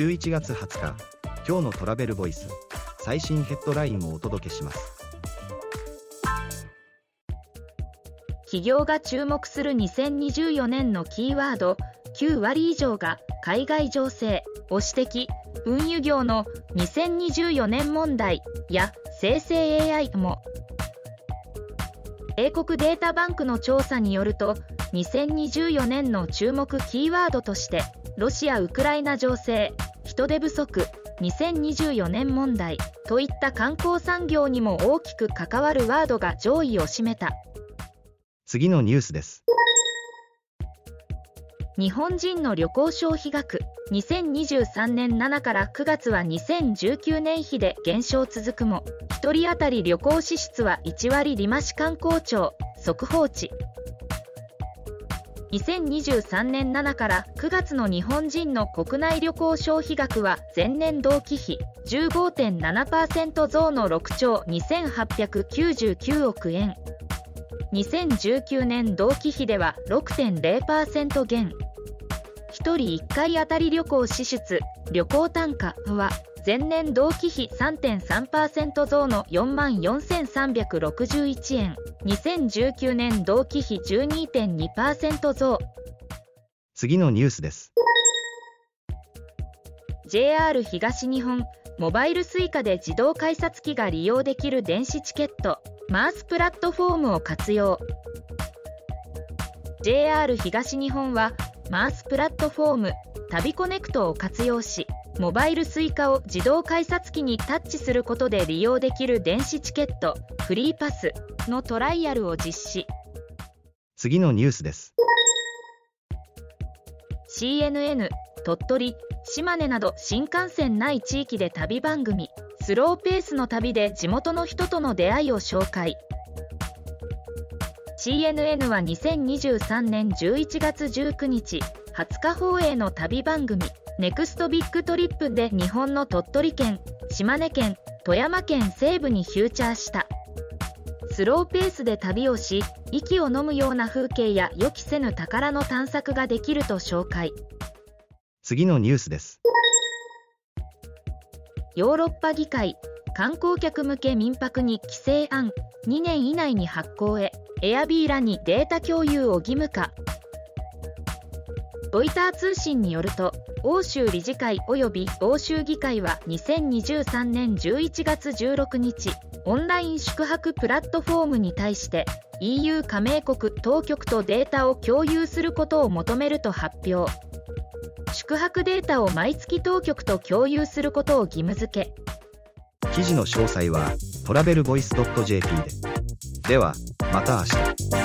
11月20日今日のトラベルボイス最新ヘッドラインをお届けします。企業が注目する2024年のキーワード9割以上が海外情勢を指摘。運輸業の2024年問題や生成 AI も。英国データバンクの調査によると2024年の注目キーワードとしてロシア・ウクライナ情勢。人手不足2024年問題といった観光産業にも大きく関わるワードが上位を占めた。次のニュースです。日本人の旅行消費額2023年7から9月は2019年比で減少続くも1人当たり旅行支出は1割利増観光庁速報値2023年7から9月の日本人の国内旅行消費額は前年同期比15.7%増の6兆2899億円2019年同期比では6.0%減1人1回当たり旅行支出旅行単価は前年同期比3.3%増の4万4361円。2019年同期比12.2%増。次のニュースです。JR 東日本モバイル Suica で自動改札機が利用できる電子チケットマースプラットフォームを活用。JR 東日本はマースプラットフォーム旅コネクトを活用しモバイル Suica を自動改札機にタッチすることで利用できる電子チケットフリーパスのトライアルを実施。次のニュースです。CNN 鳥取島根など新幹線ない地域で旅番組スローペースの旅で地元の人との出会いを紹介。CNN は2023年11月19日20日放映の旅番組ネクストビッグトリップで日本の鳥取県島根県富山県西部にフューチャーした。スローペースで旅をし息を飲むような風景や予期せぬ宝の探索ができると紹介。次のニュースです。ヨーロッパ議会観光客向け民泊に規制案2年以内に発行へ。エアビーらにデータ共有を義務化ロイター通信によると欧州理事会及び欧州議会は2023年11月16日オンライン宿泊プラットフォームに対して EU 加盟国当局とデータを共有することを求めると発表。宿泊データを毎月当局と共有することを義務付け。記事の詳細はトラベルボイス .jp でではまた明日。